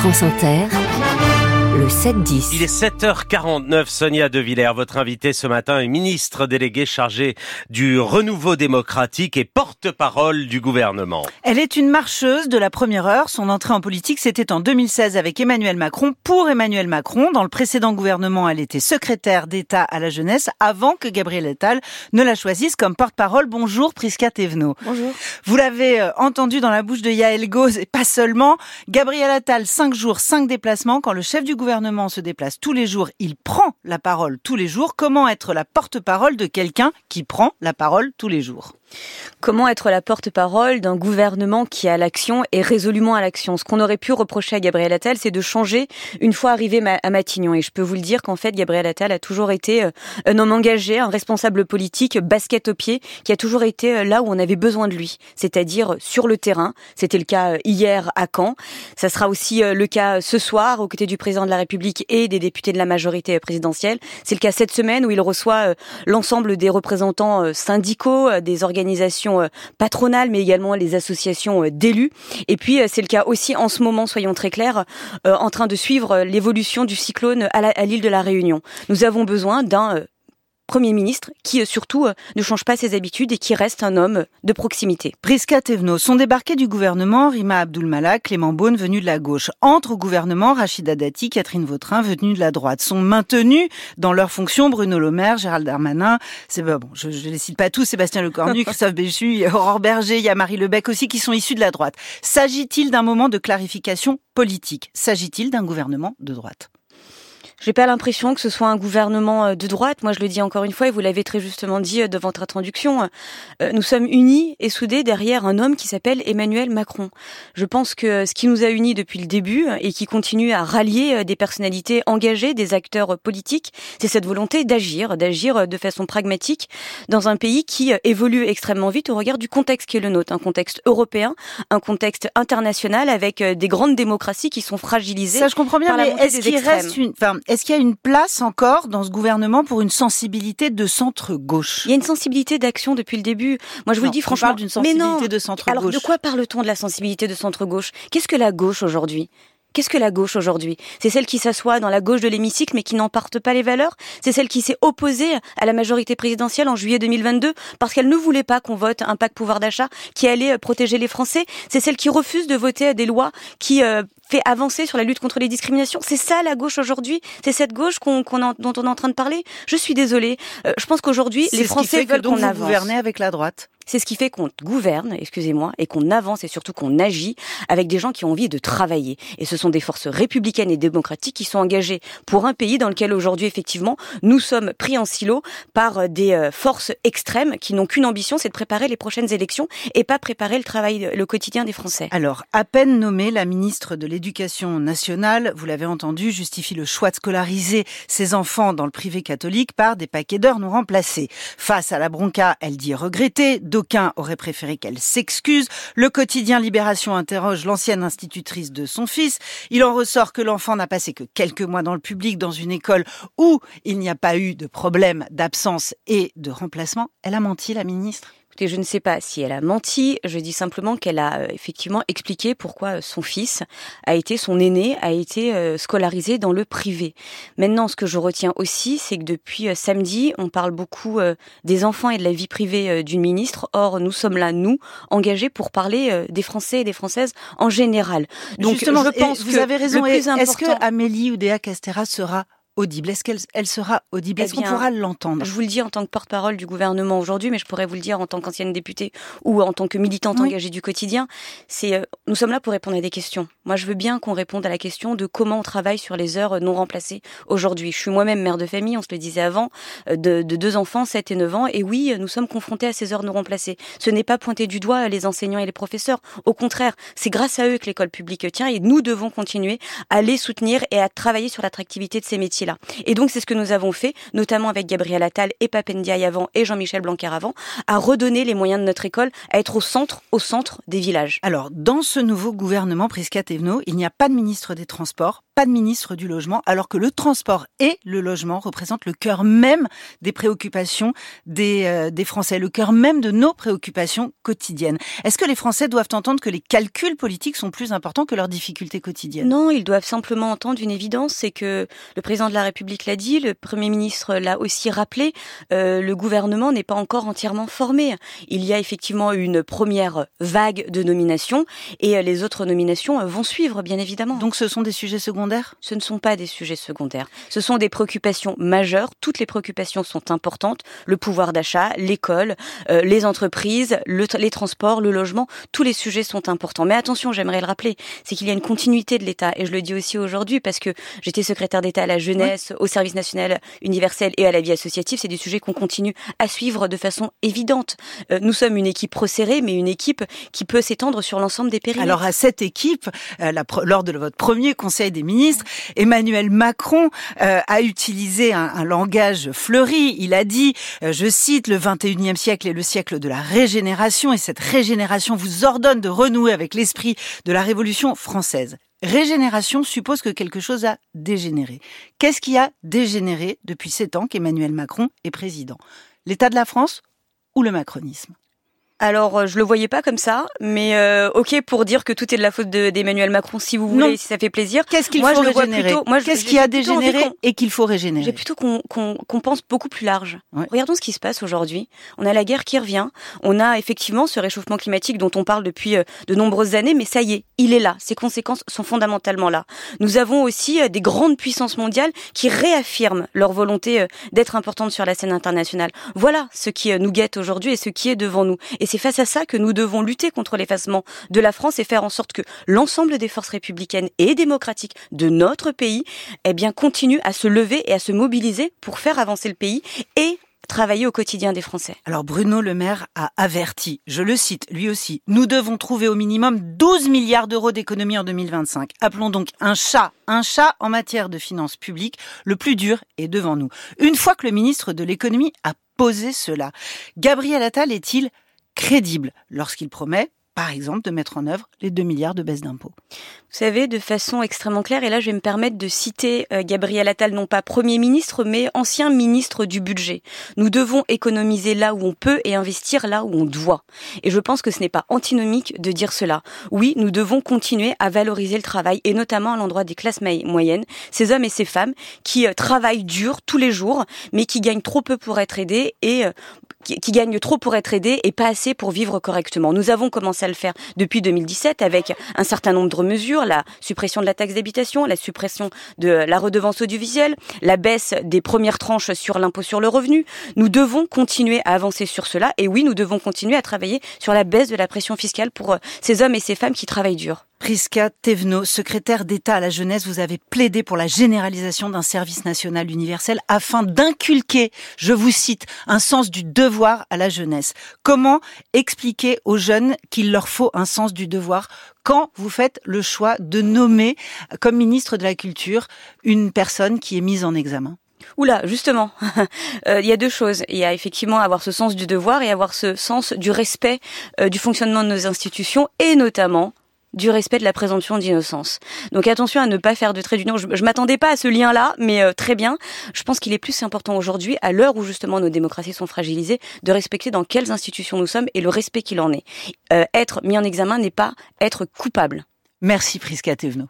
France Inter, le 7-10. Il est 7h49, Sonia De Villers, votre invitée ce matin est ministre déléguée chargée du renouveau démocratique et porte-parole du gouvernement. Elle est une marcheuse de la première heure. Son entrée en politique, c'était en 2016 avec Emmanuel Macron, pour Emmanuel Macron. Dans le précédent gouvernement, elle était secrétaire d'État à la jeunesse avant que Gabriel Attal ne la choisisse comme porte-parole. Bonjour Prisca Thévenot. Bonjour. Vous l'avez euh, entendu dans la bouche de Yael Gauze et pas seulement. Gabriel Attal, 5 jours, 5 déplacements. Quand le chef du gouvernement se déplace tous les jours, il prend la parole tous les jours. Comment être la porte-parole de quelqu'un qui prend la parole tous les jours? Comment être la porte-parole d'un gouvernement qui a l'action et résolument à l'action? Ce qu'on aurait pu reprocher à Gabriel Attal, c'est de changer une fois arrivé à Matignon. Et je peux vous le dire qu'en fait, Gabriel Attal a toujours été euh, un homme engagé, un responsable politique, basket au pied, qui a toujours été euh, là où on avait besoin de lui, c'est-à-dire sur le terrain. C'était le cas euh, hier à Caen. Ça sera aussi le cas ce soir aux côtés du président de la République et des députés de la majorité présidentielle. C'est le cas cette semaine où il reçoit l'ensemble des représentants syndicaux, des organisations organisations euh, patronales, mais également les associations euh, d'élus. Et puis, euh, c'est le cas aussi en ce moment, soyons très clairs, en train de suivre l'évolution du cyclone à l'île de la Réunion. Nous avons besoin d'un Premier ministre qui euh, surtout euh, ne change pas ses habitudes et qui reste un homme de proximité. Prisca Thévenot sont débarqués du gouvernement Rima Abdulmalak, Clément Beaune venu de la gauche. Entre au gouvernement, Rachida Dati, Catherine Vautrin venus de la droite. Sont maintenus dans leurs fonctions Bruno Le Maire, Gérald Darmanin, c'est bon, je ne les cite pas tous, Sébastien Lecornu, Christophe Béchu, Aurore Berger, il y a Marie Lebec aussi qui sont issus de la droite. S'agit-il d'un moment de clarification politique? S'agit-il d'un gouvernement de droite? J'ai pas l'impression que ce soit un gouvernement euh, de droite. Moi, je le dis encore une fois, et vous l'avez très justement dit euh, devant votre introduction. Euh, nous sommes unis et soudés derrière un homme qui s'appelle Emmanuel Macron. Je pense que ce qui nous a unis depuis le début et qui continue à rallier des personnalités engagées, des acteurs politiques, c'est cette volonté d'agir, d'agir de façon pragmatique dans un pays qui évolue extrêmement vite au regard du contexte qui est le nôtre, un contexte européen, un contexte international avec des grandes démocraties qui sont fragilisées. Ça, je comprends bien, mais est-ce qu'il reste une, enfin, est-ce qu'il y a une place encore dans ce gouvernement pour une sensibilité de centre-gauche? Il y a une sensibilité d'action depuis le début. Moi, je vous le dis franchement. d'une sensibilité de centre-gauche. Alors, de quoi parle-t-on de la sensibilité de centre-gauche? Qu'est-ce que la gauche aujourd'hui? Qu'est-ce que la gauche aujourd'hui? C'est celle qui s'assoit dans la gauche de l'hémicycle mais qui n'emporte pas les valeurs? C'est celle qui s'est opposée à la majorité présidentielle en juillet 2022 parce qu'elle ne voulait pas qu'on vote un pacte pouvoir d'achat qui allait euh, protéger les Français? C'est celle qui refuse de voter des lois qui euh, fait avancer sur la lutte contre les discriminations. C'est ça la gauche aujourd'hui. C'est cette gauche qu'on, dont on est en train de parler. Je suis désolée. Euh, je pense qu'aujourd'hui les Français veulent qu'on avance. gouverner avec la droite. C'est ce qui fait qu'on gouverne, excusez-moi, et qu'on avance et surtout qu'on agit avec des gens qui ont envie de travailler. Et ce sont des forces républicaines et démocratiques qui sont engagées pour un pays dans lequel aujourd'hui, effectivement, nous sommes pris en silo par des euh, forces extrêmes qui n'ont qu'une ambition, c'est de préparer les prochaines élections et pas préparer le travail, le quotidien des Français. Alors, à peine nommée, la ministre de l'Éducation nationale, vous l'avez entendu, justifie le choix de scolariser ses enfants dans le privé catholique par des paquets d'heures non remplacés. Face à la bronca, elle dit regretter, D'aucuns auraient préféré qu'elle s'excuse. Le quotidien Libération interroge l'ancienne institutrice de son fils. Il en ressort que l'enfant n'a passé que quelques mois dans le public dans une école où il n'y a pas eu de problème d'absence et de remplacement. Elle a menti, la ministre? Écoutez, je ne sais pas si elle a menti. Je dis simplement qu'elle a euh, effectivement expliqué pourquoi euh, son fils a été, son aîné, a été euh, scolarisé dans le privé. Maintenant, ce que je retiens aussi, c'est que depuis samedi, on parle beaucoup des enfants et de la vie privée d'une ministre. Or, nous sommes là, nous, engagés pour parler des Français et des Françaises en général. Donc, Justement, je pense que vous avez raison. Est-ce que Amélie Oudéa Castera sera audible Est-ce qu'elle elle sera audible? Est-ce qu'on pourra l'entendre? Je vous le dis en tant que porte-parole du gouvernement aujourd'hui, mais je pourrais vous le dire en tant qu'ancienne députée ou en tant que militante engagée du quotidien. C'est euh, nous sommes là pour répondre à des questions. Moi, je veux bien qu'on réponde à la question de comment on travaille sur les heures non remplacées aujourd'hui. Je suis moi-même mère de famille, on se le disait avant, euh, de, de, deux enfants, 7 et 9 ans, et oui, nous sommes confrontés à ces heures non remplacées. Ce n'est pas pointer du doigt les enseignants et les professeurs. Au contraire, c'est grâce à eux que l'école publique tient, et nous devons continuer à les soutenir et à travailler sur l'attractivité de ces métiers et donc c'est ce que nous avons fait, notamment avec Gabriel Attal et Papendiaï avant et Jean-Michel Blanquer avant, à redonner les moyens de notre école à être au centre, au centre des villages. Alors, dans ce nouveau gouvernement Prisca Thévenot, il n'y a pas de ministre des Transports, pas de ministre du logement, alors que le transport et le logement représentent le cœur même des préoccupations des, euh, des Français, le cœur même de nos préoccupations quotidiennes. Est-ce que les Français doivent entendre que les calculs politiques sont plus importants que leurs difficultés quotidiennes? Non, ils doivent simplement entendre une évidence, c'est que le président de la République l'a dit, le Premier ministre l'a aussi rappelé, euh, le gouvernement n'est pas encore entièrement formé. Il y a effectivement une première vague de nominations et euh, les autres nominations vont suivre, bien évidemment. Donc ce sont des sujets secondaires ce ne sont pas des sujets secondaires. Ce sont des préoccupations majeures. Toutes les préoccupations sont importantes. Le pouvoir d'achat, l'école, euh, les entreprises, les transports, le logement, tous les sujets sont importants. Mais attention, j'aimerais le rappeler, c'est qu'il y a une continuité de l'État. Et je le dis aussi aujourd'hui parce que j'étais secrétaire d'État à la jeunesse, au service national universel et à la vie associative. C'est des sujets qu'on continue à suivre de façon évidente. Euh, nous sommes une équipe resserrée, mais une équipe qui peut s'étendre sur l'ensemble des périmètres. Alors à cette équipe, euh, la, lors de votre premier Conseil des ministre, Emmanuel Macron euh, a utilisé un, langage fleuri. Il a dit, euh, je cite, le 21e siècle est le siècle de la régénération et cette régénération vous ordonne de renouer avec l'esprit de la Révolution française. Régénération suppose que quelque chose a dégénéré. Qu'est-ce qui a dégénéré depuis sept ans qu'Emmanuel Macron est président? L'état de la France ou le macronisme? Alors, euh, je le voyais pas comme ça, mais euh, ok pour dire que tout est de la faute d'Emmanuel Macron, si vous voulez, si ça fait plaisir. Qu'est-ce qu'il faut régénérer Qu'est-ce qui a dégénéré et qu'il faut régénérer J'ai plutôt qu'on pense beaucoup plus large. Regardons ce qui se passe aujourd'hui. On a la guerre qui revient. On a effectivement ce réchauffement climatique dont on parle depuis euh, de nombreuses années, mais ça y est, il est là. Ses conséquences sont fondamentalement là. Nous avons aussi des grandes puissances mondiales qui réaffirment leur volonté d'être importantes sur la scène internationale. Voilà ce qui nous guette aujourd'hui et ce qui est devant nous. Et c'est face à ça que nous devons lutter contre l'effacement de la France et faire en sorte que l'ensemble des forces républicaines et démocratiques de notre pays, eh bien, continuent à se lever et à se mobiliser pour faire avancer le pays et travailler au quotidien des Français. Alors Bruno Le Maire a averti, je le cite lui aussi, nous devons trouver au minimum 12 milliards d'euros d'économie en 2025. Appelons donc un chat, un chat en matière de finances publiques. Le plus dur est devant nous. Une fois que le ministre de l'économie a posé cela, Gabriel Attal est-il crédible lorsqu'il promet, par exemple, de mettre en œuvre les 2 milliards de baisse d'impôts. Vous savez, de façon extrêmement claire, et là je vais me permettre de citer euh, Gabriel Attal, non pas Premier ministre, mais ancien ministre du budget. Nous devons économiser là où on peut et investir là où on doit. Et je pense que ce n'est pas antinomique de dire cela. Oui, nous devons continuer à valoriser le travail, et notamment à l'endroit des classes moyennes, ces hommes et ces femmes qui euh, travaillent dur tous les jours, mais qui gagnent trop peu pour être aidés et euh, qui, qui gagnent trop pour être aidés et pas assez pour vivre correctement. Nous avons commencé à le faire depuis 2017 avec un certain nombre de mesures, la suppression de la taxe d'habitation, la suppression de la redevance audiovisuelle, la baisse des premières tranches sur l'impôt sur le revenu. Nous devons continuer à avancer sur cela et oui, nous devons continuer à travailler sur la baisse de la pression fiscale pour euh, ces hommes et ces femmes qui travaillent dur. Priska Tevno, secrétaire d'État à la jeunesse, vous avez plaidé pour la généralisation d'un service national universel afin d'inculquer, je vous cite, un sens du devoir à la jeunesse. Comment expliquer aux jeunes qu'il leur faut un sens du devoir quand vous faites le choix de nommer comme ministre de la Culture une personne qui est mise en examen? Oula, justement, euh, il y a deux choses. Il y a effectivement avoir ce sens du devoir et avoir ce sens du respect euh, du fonctionnement de nos institutions et notamment du respect de la présomption d'innocence. Donc attention à ne pas faire de trait d'union. Je, je m'attendais pas à ce lien-là, mais euh, très bien. Je pense qu'il est plus important aujourd'hui, à l'heure où justement nos démocraties sont fragilisées, de respecter dans quelles institutions nous sommes et le respect qu'il en est. Euh, être mis en examen n'est pas être coupable. Merci Prisca Thévenot.